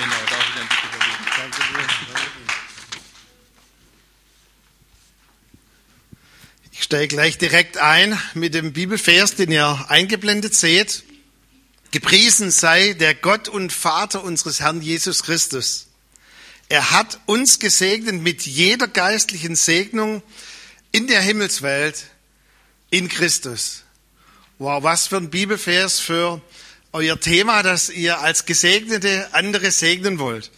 Genau, darf ich dann bitte übergeben. Danke Ich steige gleich direkt ein mit dem Bibelvers, den ihr eingeblendet seht. Gepriesen sei der Gott und Vater unseres Herrn Jesus Christus. Er hat uns gesegnet mit jeder geistlichen Segnung in der Himmelswelt in Christus. Wow, was für ein Bibelvers für euer Thema, dass ihr als Gesegnete andere segnen wollt.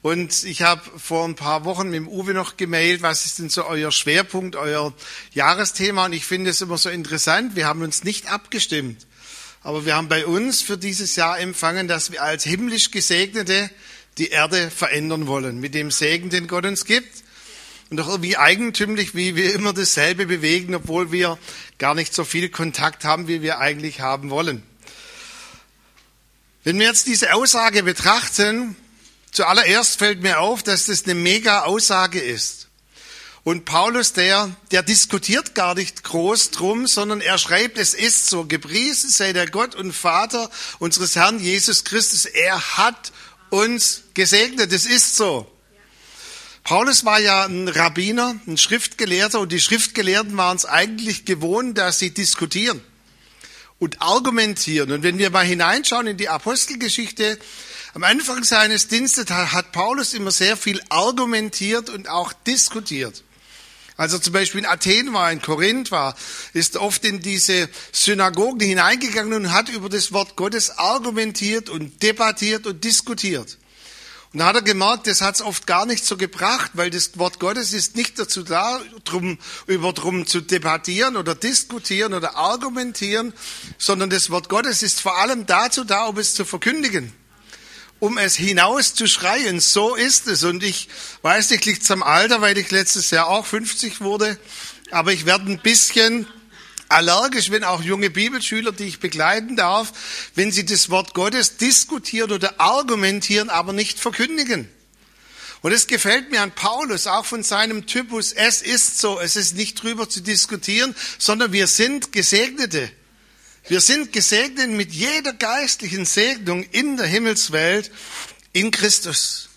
Und ich habe vor ein paar Wochen mit dem Uwe noch gemailt, was ist denn so euer Schwerpunkt, euer Jahresthema? Und ich finde es immer so interessant. Wir haben uns nicht abgestimmt. Aber wir haben bei uns für dieses Jahr empfangen, dass wir als himmlisch Gesegnete die Erde verändern wollen. Mit dem Segen, den Gott uns gibt. Und doch irgendwie eigentümlich, wie wir immer dasselbe bewegen, obwohl wir gar nicht so viel Kontakt haben, wie wir eigentlich haben wollen. Wenn wir jetzt diese Aussage betrachten, zuallererst fällt mir auf, dass das eine mega Aussage ist. Und Paulus, der, der diskutiert gar nicht groß drum, sondern er schreibt, es ist so, gepriesen sei der Gott und Vater unseres Herrn Jesus Christus. Er hat uns gesegnet. Es ist so. Paulus war ja ein Rabbiner, ein Schriftgelehrter und die Schriftgelehrten waren es eigentlich gewohnt, dass sie diskutieren und argumentieren. Und wenn wir mal hineinschauen in die Apostelgeschichte, am Anfang seines Dienstes hat Paulus immer sehr viel argumentiert und auch diskutiert. Als er zum Beispiel in Athen war, in Korinth war, ist oft in diese Synagogen hineingegangen und hat über das Wort Gottes argumentiert und debattiert und diskutiert. Und da hat er gemerkt, das hat es oft gar nicht so gebracht, weil das Wort Gottes ist nicht dazu da, drum, über drum zu debattieren oder diskutieren oder argumentieren, sondern das Wort Gottes ist vor allem dazu da, um es zu verkündigen, um es hinaus zu schreien. So ist es. Und ich weiß nicht, liegt am Alter, weil ich letztes Jahr auch 50 wurde, aber ich werde ein bisschen allergisch, wenn auch junge Bibelschüler, die ich begleiten darf, wenn sie das Wort Gottes diskutieren oder argumentieren, aber nicht verkündigen. Und es gefällt mir an Paulus, auch von seinem Typus, es ist so, es ist nicht drüber zu diskutieren, sondern wir sind Gesegnete. Wir sind gesegnet mit jeder geistlichen Segnung in der Himmelswelt in Christus.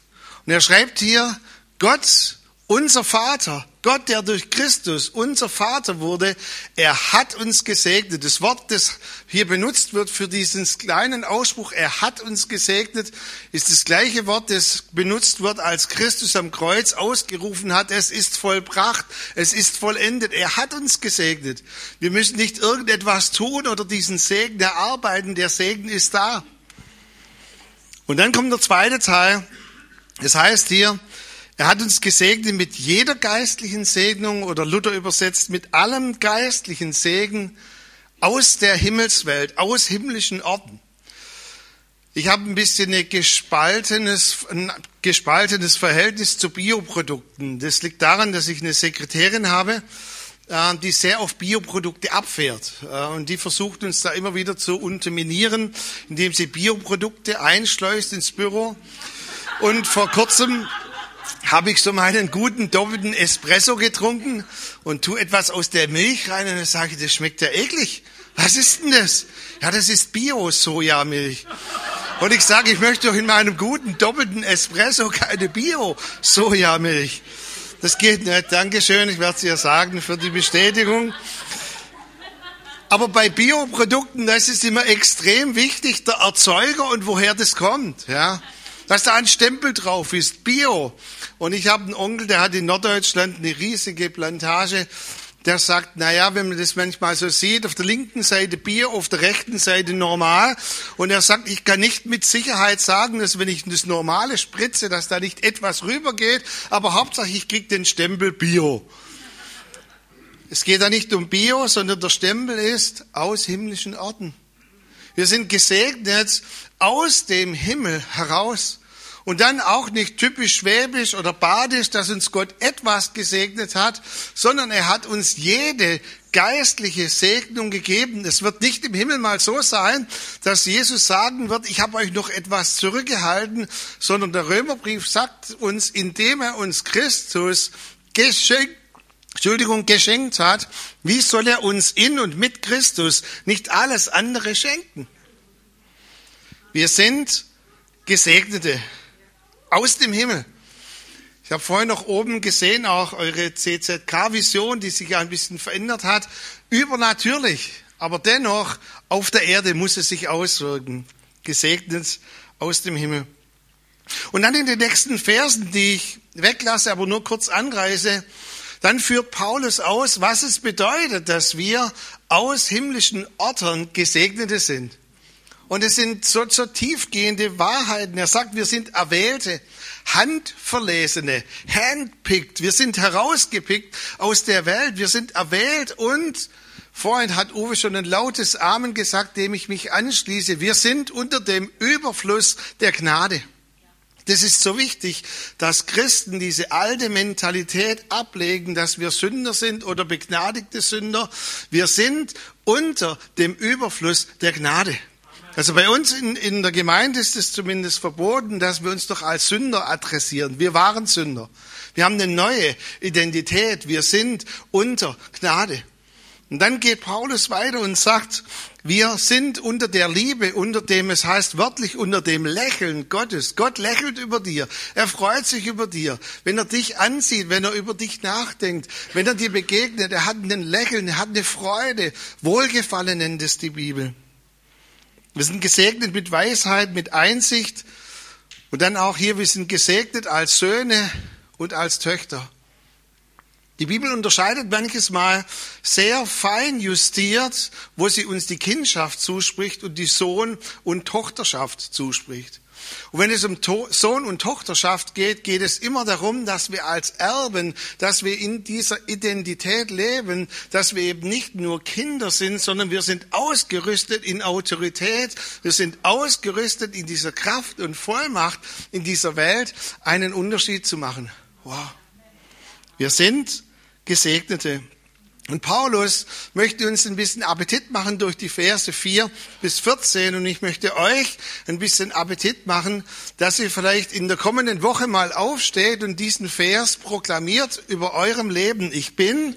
Und er schreibt hier, Gott, unser Vater, Gott, der durch Christus unser Vater wurde, er hat uns gesegnet. Das Wort, das hier benutzt wird für diesen kleinen Ausspruch, er hat uns gesegnet, ist das gleiche Wort, das benutzt wird, als Christus am Kreuz ausgerufen hat, es ist vollbracht, es ist vollendet. Er hat uns gesegnet. Wir müssen nicht irgendetwas tun oder diesen Segen erarbeiten, der Segen ist da. Und dann kommt der zweite Teil. Das heißt hier, er hat uns gesegnet mit jeder geistlichen Segnung oder Luther übersetzt mit allem geistlichen Segen aus der Himmelswelt, aus himmlischen Orten. Ich habe ein bisschen ein gespaltenes, ein gespaltenes Verhältnis zu Bioprodukten. Das liegt daran, dass ich eine Sekretärin habe, äh, die sehr auf Bioprodukte abfährt. Äh, und die versucht uns da immer wieder zu unterminieren, indem sie Bioprodukte einschleust ins Büro. Und vor kurzem habe ich so meinen guten doppelten Espresso getrunken und tu etwas aus der Milch rein und dann sage ich, das schmeckt ja eklig. Was ist denn das? Ja, das ist Bio-Sojamilch. Und ich sage, ich möchte doch in meinem guten doppelten Espresso keine Bio-Sojamilch. Das geht nicht. Dankeschön, ich werde es dir sagen für die Bestätigung. Aber bei Bioprodukten, das ist immer extrem wichtig, der Erzeuger und woher das kommt. Ja, dass da ein Stempel drauf ist, Bio. Und ich habe einen Onkel, der hat in Norddeutschland eine riesige Plantage. Der sagt, na ja, wenn man das manchmal so sieht, auf der linken Seite Bier, auf der rechten Seite normal. Und er sagt, ich kann nicht mit Sicherheit sagen, dass wenn ich das normale spritze, dass da nicht etwas rübergeht. Aber Hauptsache, ich krieg den Stempel Bio. Es geht da nicht um Bio, sondern der Stempel ist aus himmlischen Orten. Wir sind gesegnet aus dem Himmel heraus. Und dann auch nicht typisch schwäbisch oder badisch, dass uns Gott etwas gesegnet hat, sondern er hat uns jede geistliche Segnung gegeben. Es wird nicht im Himmel mal so sein, dass Jesus sagen wird, ich habe euch noch etwas zurückgehalten, sondern der Römerbrief sagt uns, indem er uns Christus geschenkt Entschuldigung, geschenkt hat, wie soll er uns in und mit Christus nicht alles andere schenken? Wir sind Gesegnete aus dem Himmel. Ich habe vorhin noch oben gesehen, auch eure CZK-Vision, die sich ja ein bisschen verändert hat. Übernatürlich, aber dennoch auf der Erde muss es sich auswirken. Gesegnet aus dem Himmel. Und dann in den nächsten Versen, die ich weglasse, aber nur kurz anreiße, dann führt Paulus aus, was es bedeutet, dass wir aus himmlischen Orten Gesegnete sind. Und es sind so, so tiefgehende Wahrheiten. Er sagt, wir sind Erwählte, Handverlesene, handpicked. Wir sind herausgepickt aus der Welt. Wir sind erwählt und vorhin hat Uwe schon ein lautes Amen gesagt, dem ich mich anschließe. Wir sind unter dem Überfluss der Gnade. Das ist so wichtig, dass Christen diese alte Mentalität ablegen, dass wir Sünder sind oder begnadigte Sünder. Wir sind unter dem Überfluss der Gnade. Also bei uns in, in der Gemeinde ist es zumindest verboten, dass wir uns doch als Sünder adressieren. Wir waren Sünder. Wir haben eine neue Identität. Wir sind unter Gnade. Und dann geht Paulus weiter und sagt, wir sind unter der Liebe, unter dem, es heißt wörtlich, unter dem Lächeln Gottes. Gott lächelt über dir. Er freut sich über dir. Wenn er dich ansieht, wenn er über dich nachdenkt, wenn er dir begegnet, er hat einen Lächeln, er hat eine Freude. Wohlgefallen nennt es die Bibel. Wir sind gesegnet mit Weisheit, mit Einsicht. Und dann auch hier, wir sind gesegnet als Söhne und als Töchter. Die Bibel unterscheidet manches Mal sehr fein justiert, wo sie uns die Kindschaft zuspricht und die Sohn- und Tochterschaft zuspricht. Und wenn es um Sohn und Tochterschaft geht, geht es immer darum, dass wir als Erben, dass wir in dieser Identität leben, dass wir eben nicht nur Kinder sind, sondern wir sind ausgerüstet in Autorität, wir sind ausgerüstet in dieser Kraft und Vollmacht in dieser Welt, einen Unterschied zu machen. Wow. Wir sind Gesegnete. Und Paulus möchte uns ein bisschen Appetit machen durch die Verse 4 bis 14 und ich möchte euch ein bisschen Appetit machen, dass ihr vielleicht in der kommenden Woche mal aufsteht und diesen Vers proklamiert über eurem Leben. Ich bin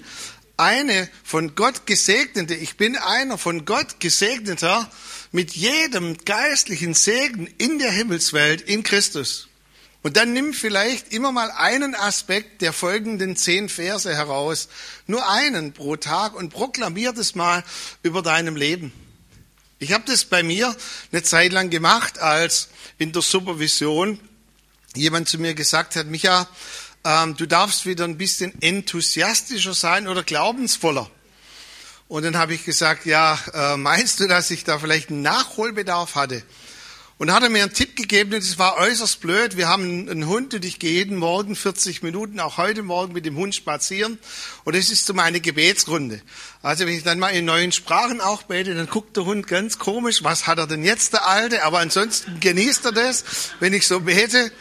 eine von Gott gesegnete, ich bin einer von Gott gesegneter mit jedem geistlichen Segen in der Himmelswelt in Christus. Und dann nimm vielleicht immer mal einen Aspekt der folgenden zehn Verse heraus, nur einen pro Tag und proklamier das mal über deinem Leben. Ich habe das bei mir eine Zeit lang gemacht, als in der Supervision jemand zu mir gesagt hat, Micha, ähm, du darfst wieder ein bisschen enthusiastischer sein oder glaubensvoller. Und dann habe ich gesagt, ja, äh, meinst du, dass ich da vielleicht einen Nachholbedarf hatte? Und hat er mir einen Tipp gegeben, und es war äußerst blöd. Wir haben einen Hund und ich gehe jeden Morgen 40 Minuten, auch heute Morgen mit dem Hund spazieren. Und es ist so meine Gebetsrunde. Also wenn ich dann mal in neuen Sprachen auch bete, dann guckt der Hund ganz komisch, was hat er denn jetzt, der Alte? Aber ansonsten genießt er das, wenn ich so bete.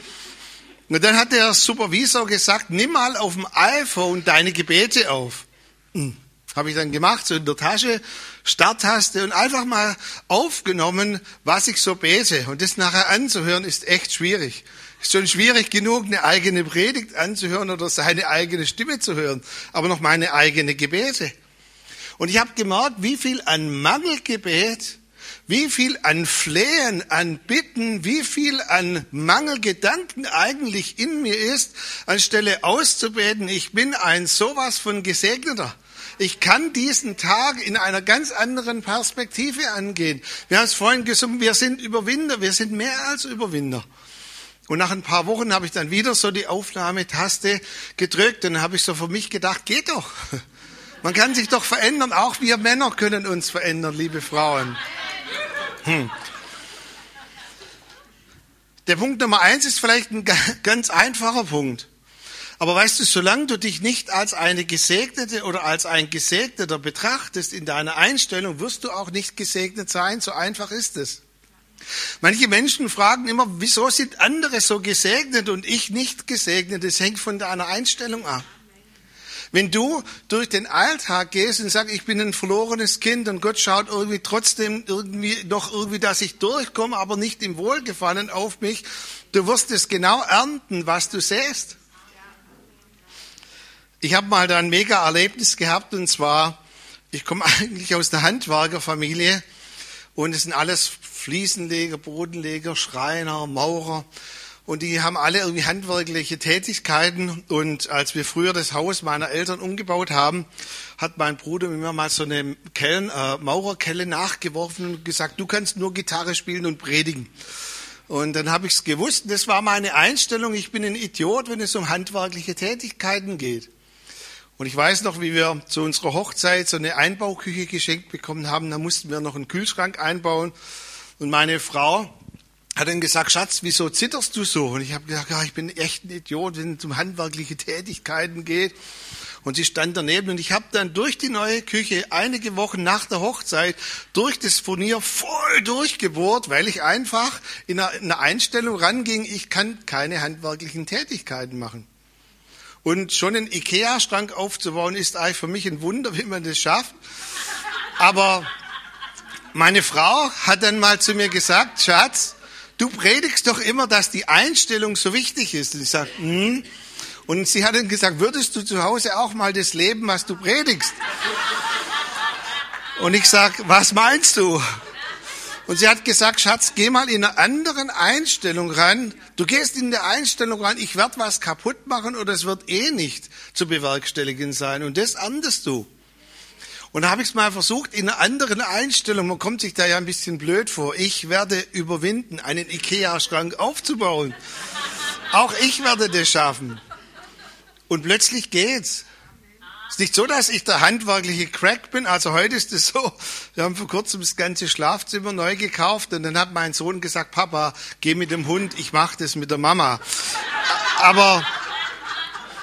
Und dann hat der Supervisor gesagt, nimm mal auf dem iPhone deine Gebete auf. Hm. Habe ich dann gemacht, so in der Tasche, Starttaste und einfach mal aufgenommen, was ich so bete. Und das nachher anzuhören, ist echt schwierig. Ist schon schwierig genug, eine eigene Predigt anzuhören oder seine eigene Stimme zu hören, aber noch meine eigene Gebete. Und ich habe gemerkt, wie viel an Mangelgebet, wie viel an Flehen, an Bitten, wie viel an Mangelgedanken eigentlich in mir ist, anstelle auszubeten, ich bin ein sowas von Gesegneter. Ich kann diesen Tag in einer ganz anderen Perspektive angehen. Wir haben es vorhin gesungen, wir sind Überwinder, wir sind mehr als Überwinder. Und nach ein paar Wochen habe ich dann wieder so die Aufnahmetaste gedrückt und habe ich so für mich gedacht, geht doch. Man kann sich doch verändern, auch wir Männer können uns verändern, liebe Frauen. Hm. Der Punkt Nummer eins ist vielleicht ein ganz einfacher Punkt. Aber weißt du, solange du dich nicht als eine Gesegnete oder als ein Gesegneter betrachtest in deiner Einstellung, wirst du auch nicht gesegnet sein. So einfach ist es. Manche Menschen fragen immer, wieso sind andere so gesegnet und ich nicht gesegnet? Das hängt von deiner Einstellung ab. Wenn du durch den Alltag gehst und sagst, ich bin ein verlorenes Kind und Gott schaut irgendwie trotzdem irgendwie noch irgendwie, dass ich durchkomme, aber nicht im Wohlgefallen auf mich, du wirst es genau ernten, was du säst. Ich habe mal da ein mega Erlebnis gehabt und zwar, ich komme eigentlich aus einer Handwerkerfamilie und es sind alles Fliesenleger, Bodenleger, Schreiner, Maurer. und die haben alle irgendwie handwerkliche Tätigkeiten. Und als wir früher das Haus meiner Eltern umgebaut haben, hat mein Bruder mir mal so eine Kellen, äh, Maurerkelle nachgeworfen und gesagt, du kannst nur Gitarre spielen und predigen. Und dann habe ich es gewusst. Das war meine Einstellung. Ich bin ein Idiot, wenn es um handwerkliche Tätigkeiten geht. Und ich weiß noch, wie wir zu unserer Hochzeit so eine Einbauküche geschenkt bekommen haben. Da mussten wir noch einen Kühlschrank einbauen. Und meine Frau hat dann gesagt, Schatz, wieso zitterst du so? Und ich habe gesagt, ja, ich bin echt ein Idiot, wenn es um handwerkliche Tätigkeiten geht. Und sie stand daneben und ich habe dann durch die neue Küche einige Wochen nach der Hochzeit durch das Furnier voll durchgebohrt, weil ich einfach in einer Einstellung ranging, ich kann keine handwerklichen Tätigkeiten machen. Und schon einen Ikea-Schrank aufzubauen, ist eigentlich für mich ein Wunder, wie man das schafft. Aber meine Frau hat dann mal zu mir gesagt, Schatz, du predigst doch immer, dass die Einstellung so wichtig ist. Und ich sage, hm. Und sie hat dann gesagt, würdest du zu Hause auch mal das leben, was du predigst? Und ich sage, was meinst du? Und sie hat gesagt, Schatz, geh mal in einer anderen Einstellung ran. Du gehst in der Einstellung ran, ich werde was kaputt machen oder es wird eh nicht zu bewerkstelligen sein. Und das andest du. Und habe ich es mal versucht in einer anderen Einstellung. Man kommt sich da ja ein bisschen blöd vor. Ich werde überwinden, einen Ikea-Schrank aufzubauen. Auch ich werde das schaffen. Und plötzlich geht's. Es ist nicht so, dass ich der handwerkliche Crack bin. Also heute ist es so, wir haben vor kurzem das ganze Schlafzimmer neu gekauft und dann hat mein Sohn gesagt, Papa, geh mit dem Hund, ich mache das mit der Mama. Aber,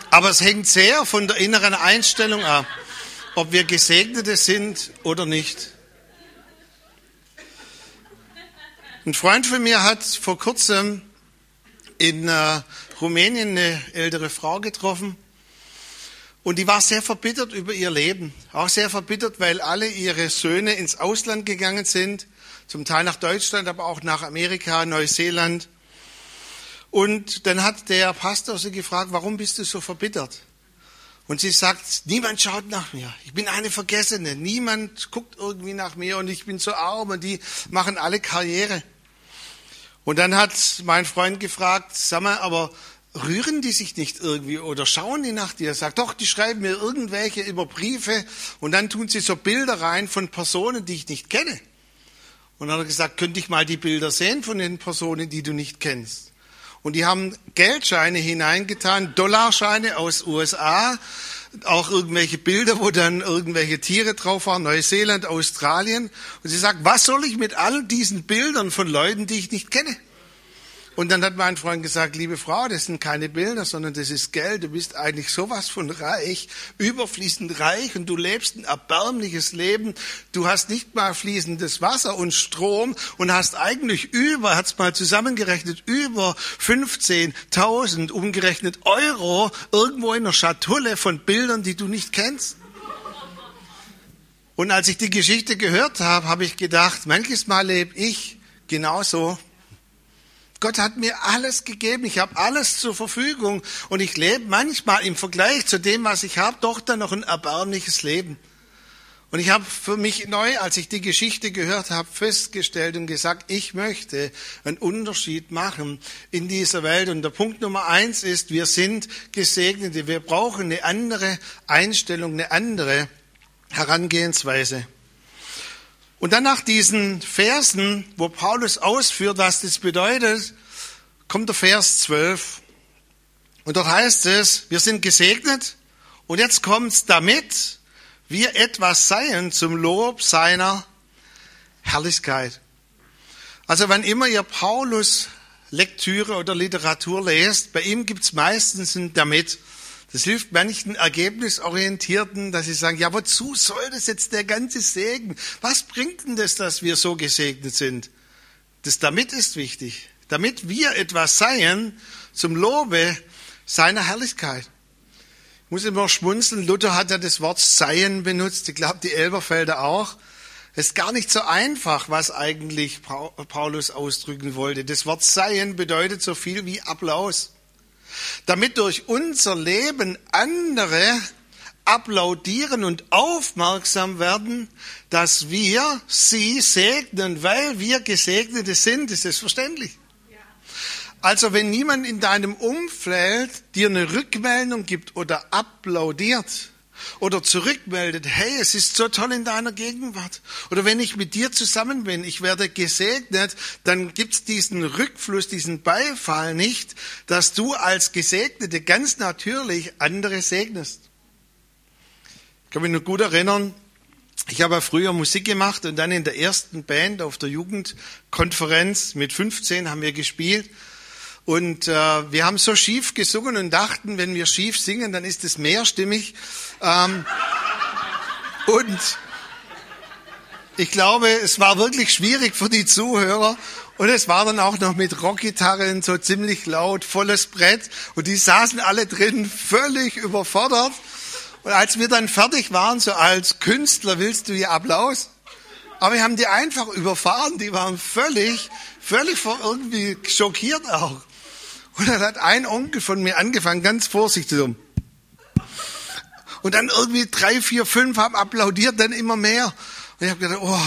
aber es hängt sehr von der inneren Einstellung ab ob wir Gesegnete sind oder nicht. Ein Freund von mir hat vor kurzem in äh, Rumänien eine ältere Frau getroffen und die war sehr verbittert über ihr Leben. Auch sehr verbittert, weil alle ihre Söhne ins Ausland gegangen sind, zum Teil nach Deutschland, aber auch nach Amerika, Neuseeland. Und dann hat der Pastor sie gefragt, warum bist du so verbittert? Und sie sagt, niemand schaut nach mir. Ich bin eine Vergessene. Niemand guckt irgendwie nach mir und ich bin so arm und die machen alle Karriere. Und dann hat mein Freund gefragt, sag mal, aber rühren die sich nicht irgendwie oder schauen die nach dir? Sagt, doch, die schreiben mir irgendwelche über Briefe und dann tun sie so Bilder rein von Personen, die ich nicht kenne. Und dann hat er gesagt, könnte ich mal die Bilder sehen von den Personen, die du nicht kennst? Und die haben Geldscheine hineingetan, Dollarscheine aus USA, auch irgendwelche Bilder, wo dann irgendwelche Tiere drauf waren, Neuseeland, Australien. Und sie sagt, was soll ich mit all diesen Bildern von Leuten, die ich nicht kenne? Und dann hat mein Freund gesagt, liebe Frau, das sind keine Bilder, sondern das ist Geld. Du bist eigentlich sowas von reich, überfließend reich und du lebst ein erbärmliches Leben. Du hast nicht mal fließendes Wasser und Strom und hast eigentlich über, hat's mal zusammengerechnet, über 15.000 umgerechnet Euro irgendwo in einer Schatulle von Bildern, die du nicht kennst. Und als ich die Geschichte gehört habe, habe ich gedacht, manches Mal lebe ich genauso Gott hat mir alles gegeben, ich habe alles zur Verfügung und ich lebe manchmal im Vergleich zu dem, was ich habe, doch dann noch ein erbärmliches Leben. Und ich habe für mich neu, als ich die Geschichte gehört habe, festgestellt und gesagt, ich möchte einen Unterschied machen in dieser Welt. Und der Punkt Nummer eins ist, wir sind Gesegnete. Wir brauchen eine andere Einstellung, eine andere Herangehensweise. Und dann nach diesen Versen, wo Paulus ausführt, was das bedeutet, kommt der Vers 12. Und dort heißt es, wir sind gesegnet und jetzt kommt's damit, wir etwas seien zum Lob seiner Herrlichkeit. Also wenn immer ihr Paulus Lektüre oder Literatur lest, bei ihm gibt's meistens ein damit. Das hilft manchen Ergebnisorientierten, dass sie sagen, ja, wozu soll das jetzt der ganze Segen? Was bringt denn das, dass wir so gesegnet sind? Das damit ist wichtig. Damit wir etwas seien zum Lobe seiner Herrlichkeit. Ich muss immer schmunzeln. Luther hat ja das Wort seien benutzt. Ich glaube, die Elberfelder auch. Es ist gar nicht so einfach, was eigentlich Paulus ausdrücken wollte. Das Wort seien bedeutet so viel wie Applaus damit durch unser Leben andere applaudieren und aufmerksam werden, dass wir sie segnen, weil wir Gesegnete sind. Ist das verständlich? Also wenn niemand in deinem Umfeld dir eine Rückmeldung gibt oder applaudiert oder zurückmeldet, hey, es ist so toll in deiner Gegenwart. Oder wenn ich mit dir zusammen bin, ich werde gesegnet, dann gibt's diesen Rückfluss, diesen Beifall nicht, dass du als Gesegnete ganz natürlich andere segnest. Ich kann mich noch gut erinnern, ich habe früher Musik gemacht und dann in der ersten Band auf der Jugendkonferenz mit 15 haben wir gespielt. Und äh, wir haben so schief gesungen und dachten, wenn wir schief singen, dann ist es mehrstimmig. Ähm, und ich glaube, es war wirklich schwierig für die Zuhörer. Und es war dann auch noch mit Rockgitarren so ziemlich laut, volles Brett. Und die saßen alle drin, völlig überfordert. Und als wir dann fertig waren, so als Künstler willst du ja Applaus. Aber wir haben die einfach überfahren. Die waren völlig, völlig irgendwie schockiert auch. Und dann hat ein Onkel von mir angefangen, ganz vorsichtig so. Und dann irgendwie drei, vier, fünf haben applaudiert, dann immer mehr. Und ich habe gedacht, oh,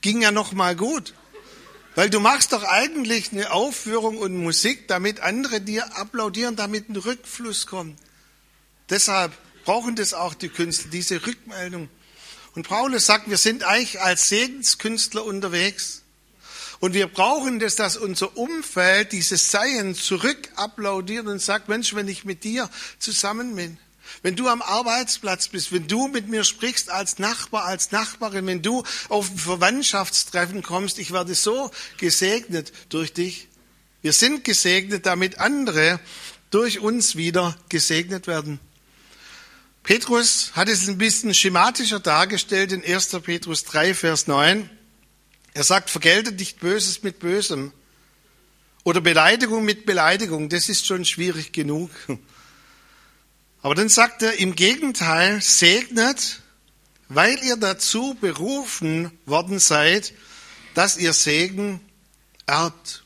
ging ja noch mal gut. Weil du machst doch eigentlich eine Aufführung und Musik, damit andere dir applaudieren, damit ein Rückfluss kommt. Deshalb brauchen das auch die Künstler, diese Rückmeldung. Und Paulus sagt, wir sind eigentlich als Segenskünstler unterwegs. Und wir brauchen das, dass unser Umfeld dieses Seien zurück applaudiert und sagt, Mensch, wenn ich mit dir zusammen bin, wenn du am Arbeitsplatz bist, wenn du mit mir sprichst als Nachbar, als Nachbarin, wenn du auf ein Verwandtschaftstreffen kommst, ich werde so gesegnet durch dich. Wir sind gesegnet, damit andere durch uns wieder gesegnet werden. Petrus hat es ein bisschen schematischer dargestellt in 1. Petrus 3, Vers 9. Er sagt, vergeltet nicht Böses mit Bösem oder Beleidigung mit Beleidigung. Das ist schon schwierig genug. Aber dann sagt er im Gegenteil, segnet, weil ihr dazu berufen worden seid, dass ihr Segen erbt.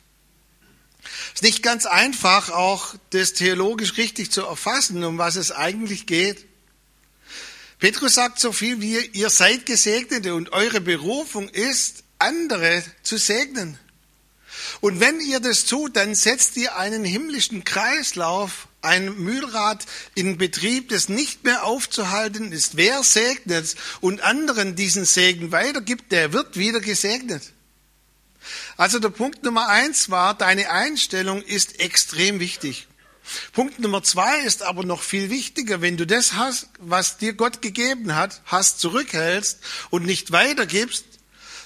Es ist nicht ganz einfach, auch das theologisch richtig zu erfassen, um was es eigentlich geht. Petrus sagt so viel wie, ihr seid Gesegnete und eure Berufung ist, andere zu segnen. Und wenn ihr das tut, dann setzt ihr einen himmlischen Kreislauf, ein Mühlrad in Betrieb, das nicht mehr aufzuhalten ist. Wer segnet und anderen diesen Segen weitergibt, der wird wieder gesegnet. Also der Punkt Nummer eins war, deine Einstellung ist extrem wichtig. Punkt Nummer zwei ist aber noch viel wichtiger. Wenn du das hast, was dir Gott gegeben hat, hast, zurückhältst und nicht weitergibst,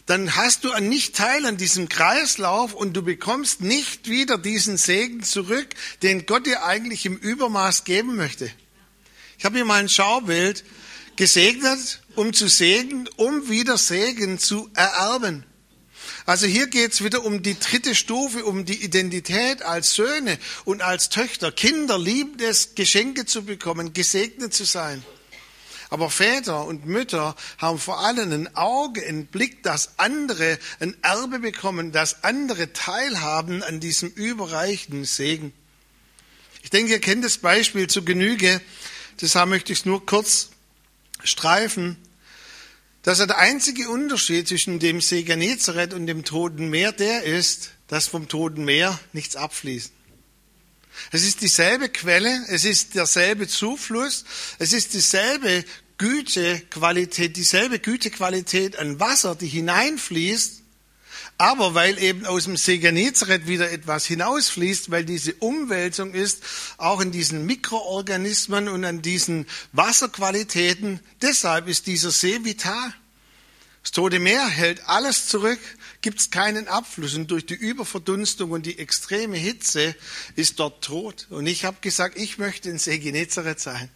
dann hast du ein Nicht-Teil an diesem Kreislauf und du bekommst nicht wieder diesen Segen zurück, den Gott dir eigentlich im Übermaß geben möchte. Ich habe hier mal ein Schaubild gesegnet, um zu segnen, um wieder Segen zu ererben. Also hier geht's wieder um die dritte Stufe, um die Identität als Söhne und als Töchter. Kinder lieben es, Geschenke zu bekommen, gesegnet zu sein. Aber Väter und Mütter haben vor allem ein Auge, einen Blick, dass andere ein Erbe bekommen, dass andere teilhaben an diesem überreichen Segen. Ich denke, ihr kennt das Beispiel zu Genüge. Deshalb möchte ich es nur kurz streifen. Dass der einzige Unterschied zwischen dem See Genezareth und dem Toten Meer der ist, dass vom Toten Meer nichts abfließt. Es ist dieselbe Quelle, es ist derselbe Zufluss, es ist dieselbe Gütequalität, dieselbe Gütequalität an Wasser, die hineinfließt, aber weil eben aus dem See Genezareth wieder etwas hinausfließt, weil diese Umwälzung ist, auch in diesen Mikroorganismen und an diesen Wasserqualitäten, deshalb ist dieser See vital. Das Tote Meer hält alles zurück, gibt es keinen Abfluss und durch die Überverdunstung und die extreme Hitze ist dort tot. Und ich habe gesagt, ich möchte in See Genezareth sein.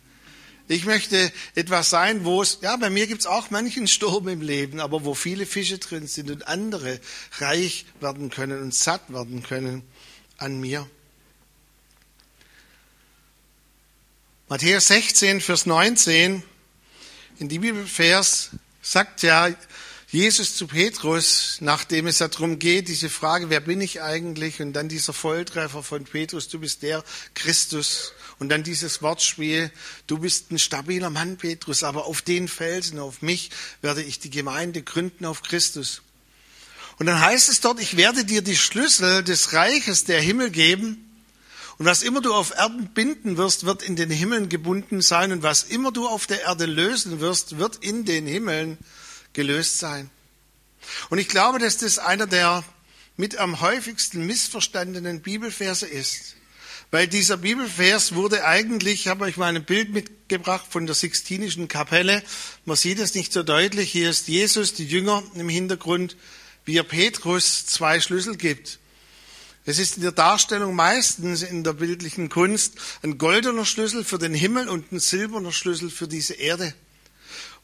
Ich möchte etwas sein, wo es, ja, bei mir gibt's auch manchen Sturm im Leben, aber wo viele Fische drin sind und andere reich werden können und satt werden können an mir. Matthäus 16, Vers 19, in die Bibelvers sagt ja Jesus zu Petrus, nachdem es darum geht, diese Frage, wer bin ich eigentlich? Und dann dieser Volltreffer von Petrus, du bist der Christus. Und dann dieses Wortspiel, du bist ein stabiler Mann, Petrus, aber auf den Felsen, auf mich werde ich die Gemeinde gründen auf Christus. Und dann heißt es dort, ich werde dir die Schlüssel des Reiches der Himmel geben. Und was immer du auf Erden binden wirst, wird in den Himmeln gebunden sein. Und was immer du auf der Erde lösen wirst, wird in den Himmeln gelöst sein. Und ich glaube, dass das einer der mit am häufigsten missverstandenen Bibelverse ist. Weil dieser Bibelvers wurde eigentlich, ich habe euch mal ein Bild mitgebracht von der Sixtinischen Kapelle. Man sieht es nicht so deutlich. Hier ist Jesus, die Jünger im Hintergrund, wie er Petrus zwei Schlüssel gibt. Es ist in der Darstellung meistens in der bildlichen Kunst ein goldener Schlüssel für den Himmel und ein silberner Schlüssel für diese Erde.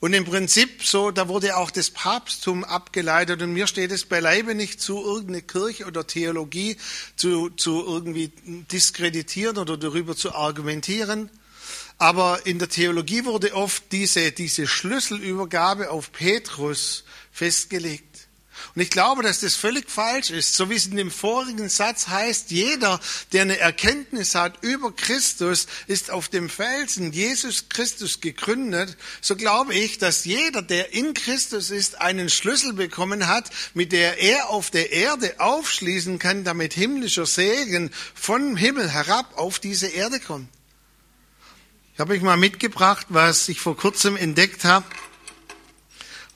Und im Prinzip so, da wurde auch das Papsttum abgeleitet und mir steht es beileibe nicht zu, irgendeine Kirche oder Theologie zu, zu irgendwie diskreditieren oder darüber zu argumentieren. Aber in der Theologie wurde oft diese, diese Schlüsselübergabe auf Petrus festgelegt. Und ich glaube, dass das völlig falsch ist. So wie es in dem vorigen Satz heißt, jeder, der eine Erkenntnis hat über Christus, ist auf dem Felsen Jesus Christus gegründet. So glaube ich, dass jeder, der in Christus ist, einen Schlüssel bekommen hat, mit der er auf der Erde aufschließen kann, damit himmlischer Segen vom Himmel herab auf diese Erde kommt. Ich habe euch mal mitgebracht, was ich vor kurzem entdeckt habe.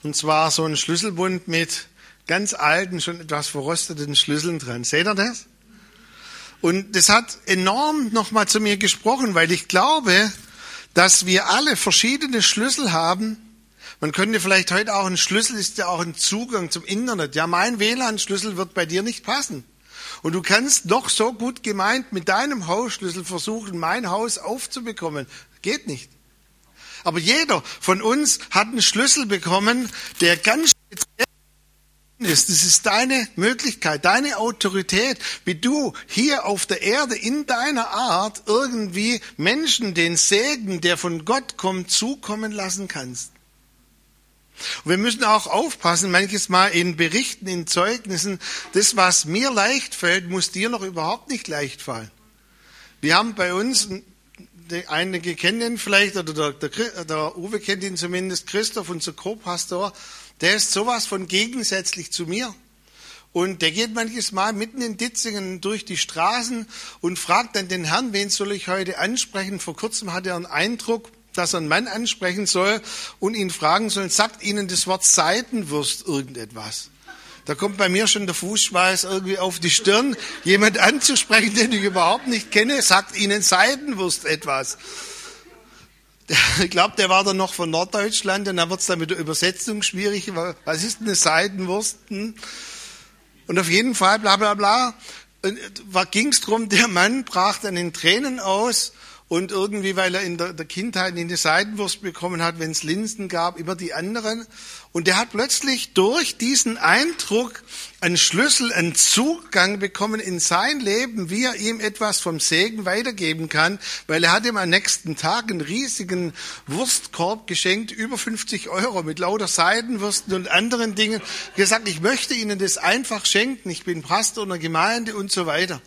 Und zwar so ein Schlüsselbund mit ganz alten, schon etwas verrosteten Schlüsseln dran. Seht ihr das? Und das hat enorm nochmal zu mir gesprochen, weil ich glaube, dass wir alle verschiedene Schlüssel haben. Man könnte vielleicht heute auch ein Schlüssel ist ja auch ein Zugang zum Internet. Ja, mein WLAN-Schlüssel wird bei dir nicht passen. Und du kannst doch so gut gemeint mit deinem Hausschlüssel versuchen, mein Haus aufzubekommen. Geht nicht. Aber jeder von uns hat einen Schlüssel bekommen, der ganz speziell ist. Das ist deine Möglichkeit, deine Autorität, wie du hier auf der Erde in deiner Art irgendwie Menschen den Segen, der von Gott kommt, zukommen lassen kannst. Und wir müssen auch aufpassen, manches Mal in Berichten, in Zeugnissen, das, was mir leicht fällt, muss dir noch überhaupt nicht leicht fallen. Wir haben bei uns, einige kennen ihn vielleicht, oder der, der, der Uwe kennt ihn zumindest, Christoph, unser Co-Pastor, der ist sowas von gegensätzlich zu mir. Und der geht manches Mal mitten in Ditzingen durch die Straßen und fragt dann den Herrn, wen soll ich heute ansprechen? Vor kurzem hatte er einen Eindruck, dass er einen Mann ansprechen soll und ihn fragen soll, sagt Ihnen das Wort Seidenwurst irgendetwas? Da kommt bei mir schon der Fußschweiß irgendwie auf die Stirn. Jemand anzusprechen, den ich überhaupt nicht kenne, sagt Ihnen Seidenwurst etwas. Ich glaube, der war dann noch von Norddeutschland und dann wird es dann mit der Übersetzung schwierig. Was ist eine Seidenwurst? Hm? Und auf jeden Fall, bla bla bla, ging es darum, der Mann brach dann in Tränen aus und irgendwie, weil er in der, der Kindheit eine Seidenwurst bekommen hat, wenn es Linsen gab, immer die anderen. Und er hat plötzlich durch diesen Eindruck einen Schlüssel, einen Zugang bekommen in sein Leben, wie er ihm etwas vom Segen weitergeben kann, weil er hat ihm am nächsten Tag einen riesigen Wurstkorb geschenkt, über 50 Euro mit lauter Seidenwürsten und anderen Dingen, gesagt, ich möchte Ihnen das einfach schenken, ich bin Pastor einer Gemeinde und so weiter.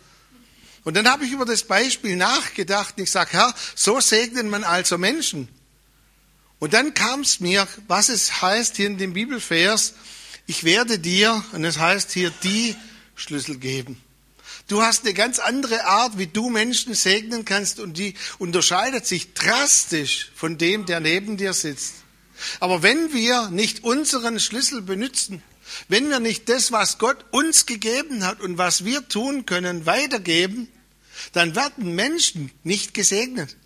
Und dann habe ich über das Beispiel nachgedacht und ich sage, Herr, so segnet man also Menschen. Und dann kam es mir, was es heißt hier in dem Bibelvers, ich werde dir, und es heißt hier, die Schlüssel geben. Du hast eine ganz andere Art, wie du Menschen segnen kannst und die unterscheidet sich drastisch von dem, der neben dir sitzt. Aber wenn wir nicht unseren Schlüssel benutzen, wenn wir nicht das, was Gott uns gegeben hat und was wir tun können, weitergeben, dann werden Menschen nicht gesegnet.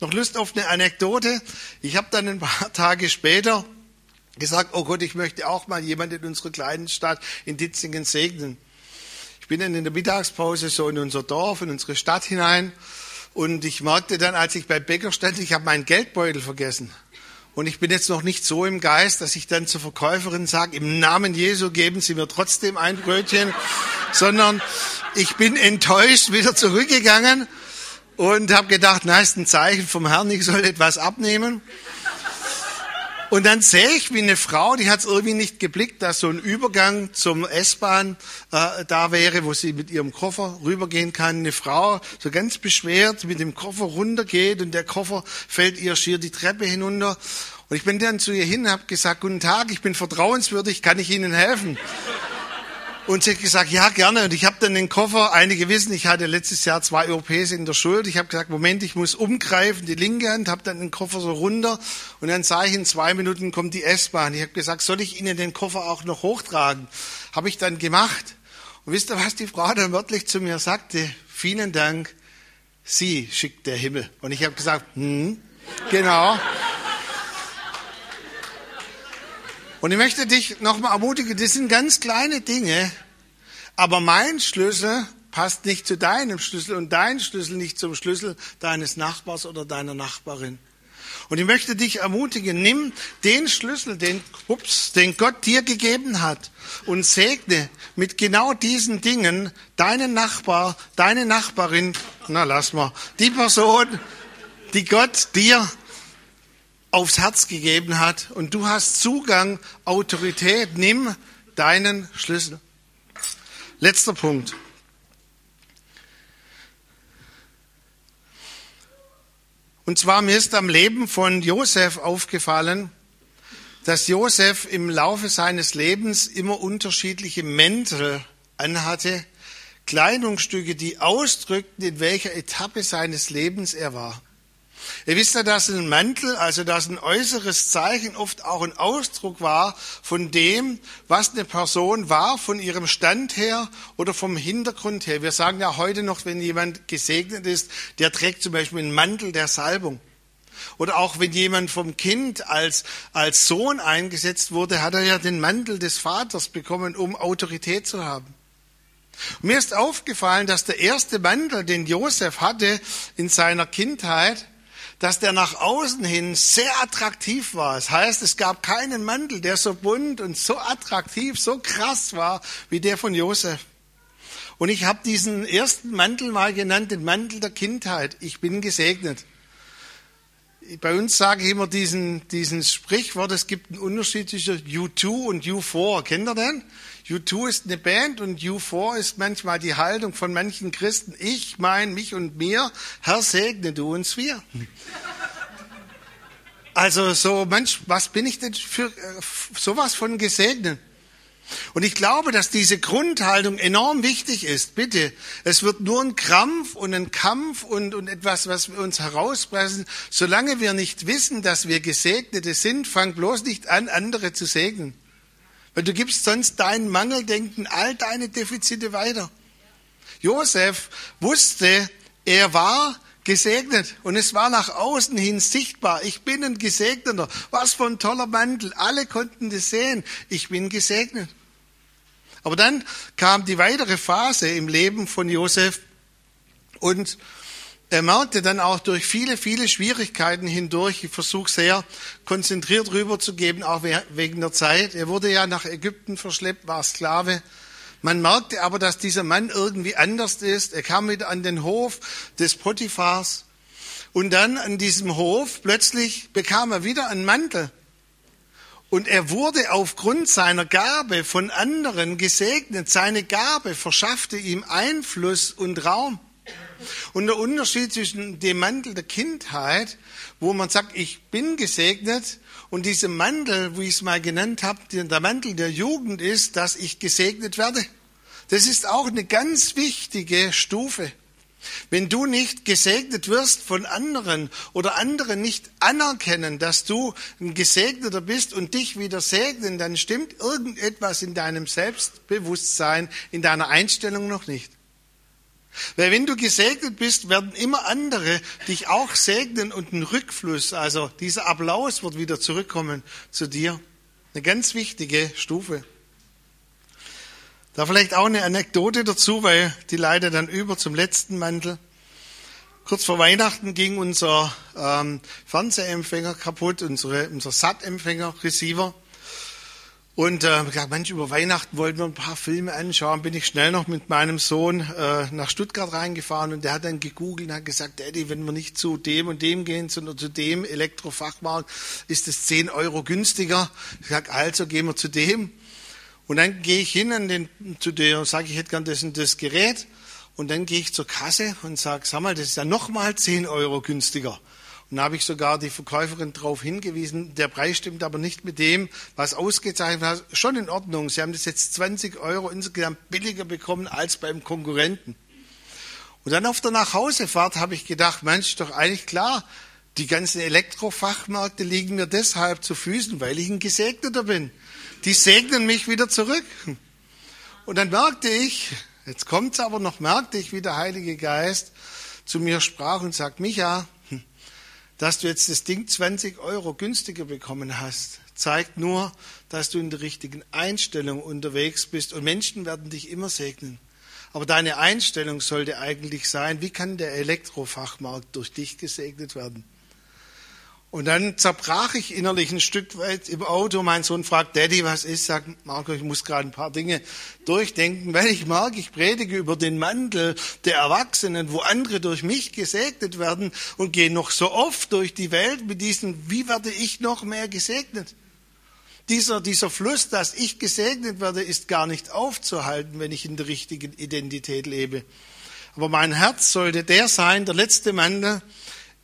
Noch Lust auf eine Anekdote? Ich habe dann ein paar Tage später gesagt, oh Gott, ich möchte auch mal jemand in unserer kleinen Stadt in Ditzingen segnen. Ich bin dann in der Mittagspause so in unser Dorf, in unsere Stadt hinein und ich merkte dann, als ich bei Bäcker stand, ich habe meinen Geldbeutel vergessen. Und ich bin jetzt noch nicht so im Geist, dass ich dann zur Verkäuferin sage, im Namen Jesu geben Sie mir trotzdem ein Brötchen, sondern ich bin enttäuscht wieder zurückgegangen und habe gedacht, na, ist ein Zeichen vom Herrn, ich soll etwas abnehmen. Und dann sehe ich, wie eine Frau, die hat es irgendwie nicht geblickt, dass so ein Übergang zum S-Bahn äh, da wäre, wo sie mit ihrem Koffer rübergehen kann. Eine Frau, so ganz beschwert, mit dem Koffer runtergeht und der Koffer fällt ihr schier die Treppe hinunter. Und ich bin dann zu ihr hin habe gesagt, guten Tag, ich bin vertrauenswürdig, kann ich Ihnen helfen? Und sie hat gesagt, ja, gerne. Und ich habe dann den Koffer, einige wissen, ich hatte letztes Jahr zwei Europäer in der Schuld. Ich habe gesagt, Moment, ich muss umgreifen, die linke Hand, habe dann den Koffer so runter. Und dann sah ich, in zwei Minuten kommt die S-Bahn. Ich habe gesagt, soll ich Ihnen den Koffer auch noch hochtragen? Habe ich dann gemacht. Und wisst ihr, was die Frau dann wörtlich zu mir sagte? Vielen Dank, Sie schickt der Himmel. Und ich habe gesagt, hm, genau. Und ich möchte dich nochmal ermutigen, das sind ganz kleine Dinge, aber mein Schlüssel passt nicht zu deinem Schlüssel und dein Schlüssel nicht zum Schlüssel deines Nachbars oder deiner Nachbarin. Und ich möchte dich ermutigen, nimm den Schlüssel, den, ups, den Gott dir gegeben hat und segne mit genau diesen Dingen deinen Nachbar, deine Nachbarin, na lass mal, die Person, die Gott dir aufs Herz gegeben hat und du hast Zugang, Autorität, nimm deinen Schlüssel. Letzter Punkt. Und zwar mir ist am Leben von Josef aufgefallen, dass Josef im Laufe seines Lebens immer unterschiedliche Mäntel anhatte, Kleidungsstücke, die ausdrückten, in welcher Etappe seines Lebens er war. Ihr wisst ja, dass ein Mantel, also dass ein äußeres Zeichen oft auch ein Ausdruck war von dem, was eine Person war, von ihrem Stand her oder vom Hintergrund her. Wir sagen ja heute noch, wenn jemand gesegnet ist, der trägt zum Beispiel einen Mantel der Salbung. Oder auch wenn jemand vom Kind als, als Sohn eingesetzt wurde, hat er ja den Mantel des Vaters bekommen, um Autorität zu haben. Mir ist aufgefallen, dass der erste Mantel, den Josef hatte in seiner Kindheit, dass der nach außen hin sehr attraktiv war. Das heißt, es gab keinen Mantel, der so bunt und so attraktiv, so krass war wie der von Josef. Und ich habe diesen ersten Mantel mal genannt, den Mantel der Kindheit. Ich bin gesegnet. Bei uns sage ich immer diesen, diesen Sprichwort, es gibt einen Unterschied zwischen U2 und U4. Kennt ihr den? U2 ist eine Band und U4 ist manchmal die Haltung von manchen Christen. Ich, mein, mich und mir. Herr, segne du uns wir. Also so, Mensch, was bin ich denn für äh, sowas von gesegnet? Und ich glaube, dass diese Grundhaltung enorm wichtig ist. Bitte, es wird nur ein Krampf und ein Kampf und, und etwas, was wir uns herauspressen. Solange wir nicht wissen, dass wir Gesegnete sind, fang bloß nicht an, andere zu segnen. Weil du gibst sonst dein Mangeldenken, all deine Defizite weiter. Josef wusste, er war gesegnet und es war nach außen hin sichtbar. Ich bin ein Gesegneter. Was für ein toller Mantel. Alle konnten das sehen. Ich bin gesegnet. Aber dann kam die weitere Phase im Leben von Josef und er merkte dann auch durch viele, viele Schwierigkeiten hindurch, ich versuche sehr konzentriert rüberzugeben, auch wegen der Zeit. Er wurde ja nach Ägypten verschleppt, war Sklave. Man merkte aber, dass dieser Mann irgendwie anders ist. Er kam wieder an den Hof des Potiphars. Und dann an diesem Hof plötzlich bekam er wieder einen Mantel. Und er wurde aufgrund seiner Gabe von anderen gesegnet. Seine Gabe verschaffte ihm Einfluss und Raum. Und der Unterschied zwischen dem Mantel der Kindheit, wo man sagt, ich bin gesegnet, und diesem Mantel, wie ich es mal genannt habe, der Mantel der Jugend ist, dass ich gesegnet werde. Das ist auch eine ganz wichtige Stufe. Wenn du nicht gesegnet wirst von anderen oder andere nicht anerkennen, dass du ein Gesegneter bist und dich wieder segnen, dann stimmt irgendetwas in deinem Selbstbewusstsein, in deiner Einstellung noch nicht. Weil wenn du gesegnet bist, werden immer andere dich auch segnen und ein Rückfluss, also dieser Applaus wird wieder zurückkommen zu dir. Eine ganz wichtige Stufe. Da vielleicht auch eine Anekdote dazu, weil die leitet dann über zum letzten Mantel. Kurz vor Weihnachten ging unser ähm, Fernsehempfänger kaputt, unsere, unser SAT-Empfänger, Receiver. Und äh, gesagt, Mensch, über Weihnachten wollten wir ein paar Filme anschauen. Bin ich schnell noch mit meinem Sohn äh, nach Stuttgart reingefahren und der hat dann gegoogelt und hat gesagt, Daddy, wenn wir nicht zu dem und dem gehen, sondern zu dem Elektrofachmarkt, ist es 10 Euro günstiger. Ich sag, also gehen wir zu dem. Und dann gehe ich hin an den, zu der, sage ich hätte gern das und das Gerät. Und dann gehe ich zur Kasse und sage, sag mal, das ist ja nochmal 10 Euro günstiger. Und da habe ich sogar die Verkäuferin darauf hingewiesen, der Preis stimmt aber nicht mit dem, was ausgezeichnet hat. Schon in Ordnung. Sie haben das jetzt 20 Euro insgesamt billiger bekommen als beim Konkurrenten. Und dann auf der Nachhausefahrt habe ich gedacht, Mensch, doch eigentlich klar, die ganzen Elektrofachmärkte liegen mir deshalb zu Füßen, weil ich ein Gesegneter bin. Die segnen mich wieder zurück. Und dann merkte ich, jetzt kommt's aber noch, merkte ich, wie der Heilige Geist zu mir sprach und sagt, Micha, dass du jetzt das Ding 20 Euro günstiger bekommen hast, zeigt nur, dass du in der richtigen Einstellung unterwegs bist und Menschen werden dich immer segnen. Aber deine Einstellung sollte eigentlich sein, wie kann der Elektrofachmarkt durch dich gesegnet werden? Und dann zerbrach ich innerlich ein Stück weit im Auto. Mein Sohn fragt, Daddy, was ist? Sagt Marco, ich muss gerade ein paar Dinge durchdenken, weil ich mag, ich predige über den Mantel der Erwachsenen, wo andere durch mich gesegnet werden und gehe noch so oft durch die Welt mit diesem, wie werde ich noch mehr gesegnet? Dieser, dieser Fluss, dass ich gesegnet werde, ist gar nicht aufzuhalten, wenn ich in der richtigen Identität lebe. Aber mein Herz sollte der sein, der letzte Mantel,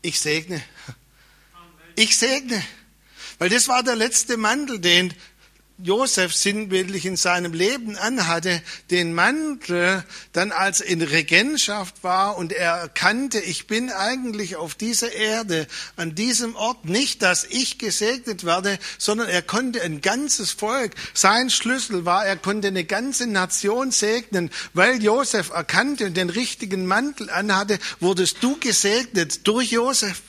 ich segne. Ich segne. Weil das war der letzte Mantel, den Josef sinnbildlich in seinem Leben anhatte, den Mantel dann als in Regentschaft war und er erkannte, ich bin eigentlich auf dieser Erde, an diesem Ort, nicht, dass ich gesegnet werde, sondern er konnte ein ganzes Volk, sein Schlüssel war, er konnte eine ganze Nation segnen, weil Josef erkannte und den richtigen Mantel anhatte, wurdest du gesegnet durch Josef.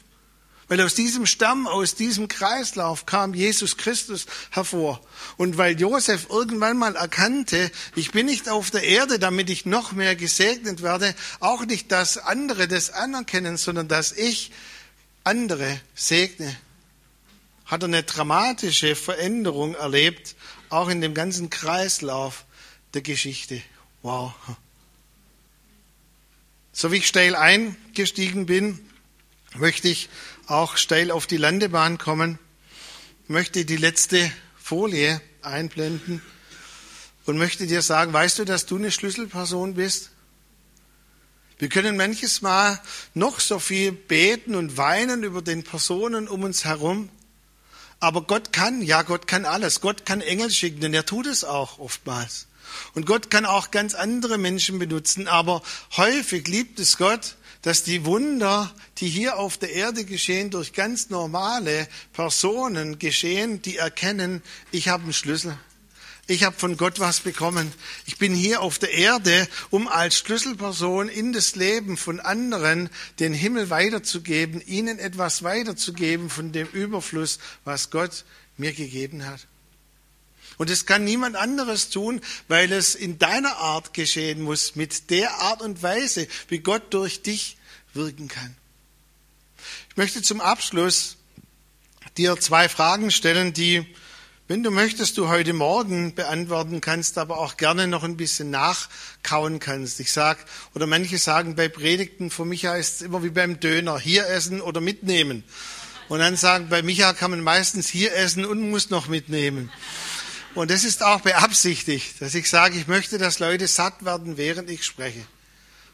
Weil aus diesem Stamm, aus diesem Kreislauf kam Jesus Christus hervor. Und weil Josef irgendwann mal erkannte, ich bin nicht auf der Erde, damit ich noch mehr gesegnet werde, auch nicht, dass andere das anerkennen, sondern dass ich andere segne, hat er eine dramatische Veränderung erlebt, auch in dem ganzen Kreislauf der Geschichte. Wow. So wie ich steil eingestiegen bin, möchte ich auch steil auf die Landebahn kommen. Möchte die letzte Folie einblenden und möchte dir sagen, weißt du, dass du eine Schlüsselperson bist? Wir können manches Mal noch so viel beten und weinen über den Personen um uns herum. Aber Gott kann, ja, Gott kann alles. Gott kann Engel schicken, denn er tut es auch oftmals. Und Gott kann auch ganz andere Menschen benutzen, aber häufig liebt es Gott, dass die Wunder, die hier auf der Erde geschehen, durch ganz normale Personen geschehen, die erkennen, ich habe einen Schlüssel. Ich habe von Gott was bekommen. Ich bin hier auf der Erde, um als Schlüsselperson in das Leben von anderen den Himmel weiterzugeben, ihnen etwas weiterzugeben von dem Überfluss, was Gott mir gegeben hat. Und es kann niemand anderes tun, weil es in deiner Art geschehen muss, mit der Art und Weise, wie Gott durch dich wirken kann. Ich möchte zum Abschluss dir zwei Fragen stellen, die, wenn du möchtest, du heute Morgen beantworten kannst, aber auch gerne noch ein bisschen nachkauen kannst. Ich sag, oder manche sagen bei Predigten, für mich heißt es immer wie beim Döner, hier essen oder mitnehmen. Und dann sagen, bei Micha kann man meistens hier essen und muss noch mitnehmen. Und das ist auch beabsichtigt, dass ich sage, ich möchte, dass Leute satt werden, während ich spreche.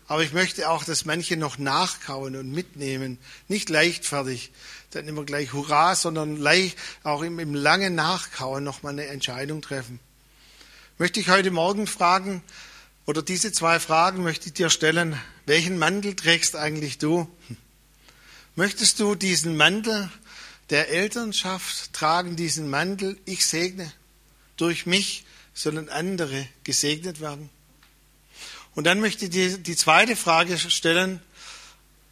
Aber ich möchte auch, dass manche noch nachkauen und mitnehmen. Nicht leichtfertig, dann immer gleich Hurra, sondern leicht, auch im, im langen Nachkauen noch mal eine Entscheidung treffen. Möchte ich heute Morgen fragen, oder diese zwei Fragen möchte ich dir stellen. Welchen Mantel trägst eigentlich du? Möchtest du diesen Mantel der Elternschaft tragen, diesen Mantel, ich segne? Durch mich sollen andere gesegnet werden. Und dann möchte ich dir die zweite Frage stellen.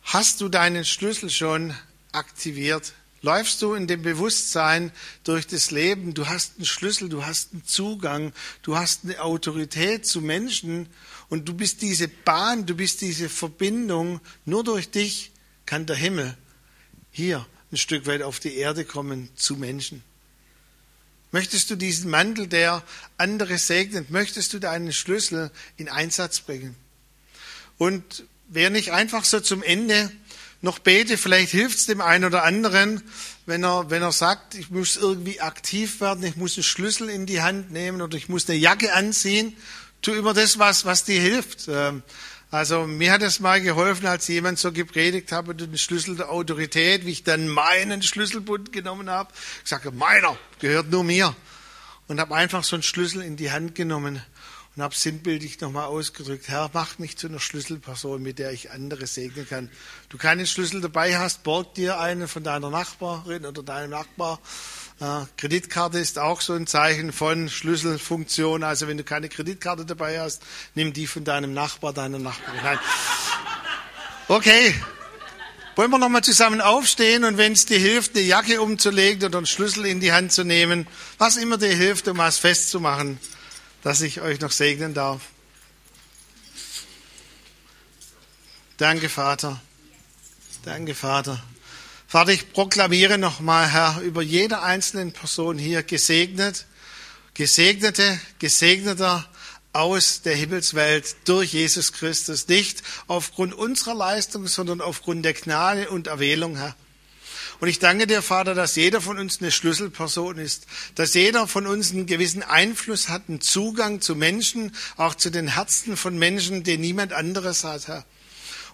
Hast du deinen Schlüssel schon aktiviert? Läufst du in dem Bewusstsein durch das Leben? Du hast einen Schlüssel, du hast einen Zugang, du hast eine Autorität zu Menschen und du bist diese Bahn, du bist diese Verbindung. Nur durch dich kann der Himmel hier ein Stück weit auf die Erde kommen zu Menschen. Möchtest du diesen Mantel, der andere segnet, möchtest du deinen Schlüssel in Einsatz bringen? Und wer nicht einfach so zum Ende noch bete, vielleicht hilft es dem einen oder anderen, wenn er, wenn er sagt, ich muss irgendwie aktiv werden, ich muss einen Schlüssel in die Hand nehmen oder ich muss eine Jacke anziehen, tu immer das, was, was dir hilft. Also mir hat es mal geholfen, als jemand so gepredigt habe, den Schlüssel der Autorität, wie ich dann meinen Schlüsselbund genommen habe. Ich sage, meiner gehört nur mir. Und habe einfach so einen Schlüssel in die Hand genommen und habe sinnbildlich nochmal ausgedrückt, Herr, mach mich zu einer Schlüsselperson, mit der ich andere segnen kann. Du keinen Schlüssel dabei hast, borg dir einen von deiner Nachbarin oder deinem Nachbar Kreditkarte ist auch so ein Zeichen von Schlüsselfunktion. Also wenn du keine Kreditkarte dabei hast, nimm die von deinem Nachbar, deiner Nachbarin. Nein. Okay. Wollen wir nochmal zusammen aufstehen und wenn es dir hilft, eine Jacke umzulegen oder einen Schlüssel in die Hand zu nehmen, was immer dir hilft, um was festzumachen, dass ich euch noch segnen darf. Danke, Vater. Danke, Vater. Vater, ich proklamiere nochmal, Herr, über jede einzelne Person hier gesegnet, gesegnete, gesegneter aus der Himmelswelt durch Jesus Christus, nicht aufgrund unserer Leistung, sondern aufgrund der Gnade und Erwählung, Herr. Und ich danke dir, Vater, dass jeder von uns eine Schlüsselperson ist, dass jeder von uns einen gewissen Einfluss hat, einen Zugang zu Menschen, auch zu den Herzen von Menschen, den niemand anderes hat, Herr.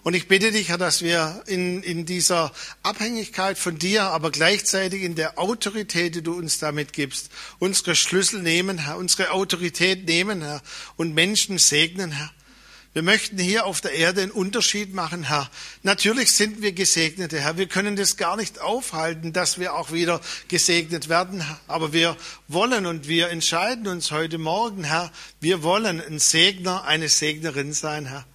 Und ich bitte dich, Herr, dass wir in, in dieser Abhängigkeit von dir, aber gleichzeitig in der Autorität, die du uns damit gibst, unsere Schlüssel nehmen, Herr, unsere Autorität nehmen, Herr, und Menschen segnen, Herr. Wir möchten hier auf der Erde einen Unterschied machen, Herr. Natürlich sind wir Gesegnete, Herr. Wir können das gar nicht aufhalten, dass wir auch wieder gesegnet werden. Aber wir wollen und wir entscheiden uns heute Morgen, Herr, wir wollen ein Segner, eine Segnerin sein, Herr.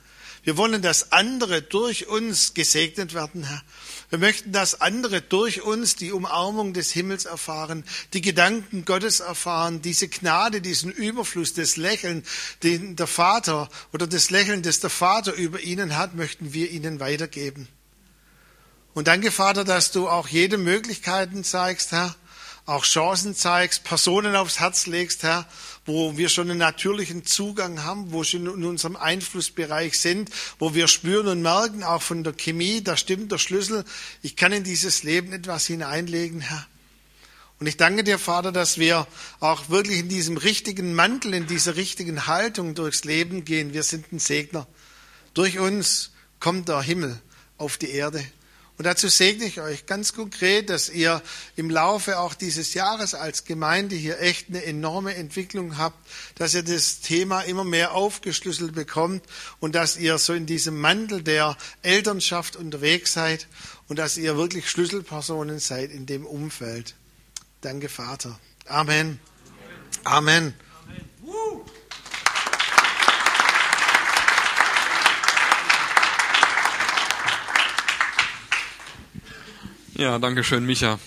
Wir wollen, dass andere durch uns gesegnet werden, Herr. Wir möchten, dass andere durch uns die Umarmung des Himmels erfahren, die Gedanken Gottes erfahren, diese Gnade, diesen Überfluss, das Lächeln, den der Vater oder das Lächeln, das der Vater über ihnen hat, möchten wir ihnen weitergeben. Und danke, Vater, dass du auch jede Möglichkeiten zeigst, Herr, auch Chancen zeigst, Personen aufs Herz legst, Herr, wo wir schon einen natürlichen Zugang haben, wo schon in unserem Einflussbereich sind, wo wir spüren und merken, auch von der Chemie, da stimmt der Schlüssel, ich kann in dieses Leben etwas hineinlegen, Herr. Und ich danke dir, Vater, dass wir auch wirklich in diesem richtigen Mantel, in dieser richtigen Haltung durchs Leben gehen. Wir sind ein Segner. Durch uns kommt der Himmel auf die Erde. Und dazu segne ich euch ganz konkret, dass ihr im Laufe auch dieses Jahres als Gemeinde hier echt eine enorme Entwicklung habt, dass ihr das Thema immer mehr aufgeschlüsselt bekommt und dass ihr so in diesem Mantel der Elternschaft unterwegs seid und dass ihr wirklich Schlüsselpersonen seid in dem Umfeld. Danke, Vater. Amen. Amen. Ja, danke schön, Micha.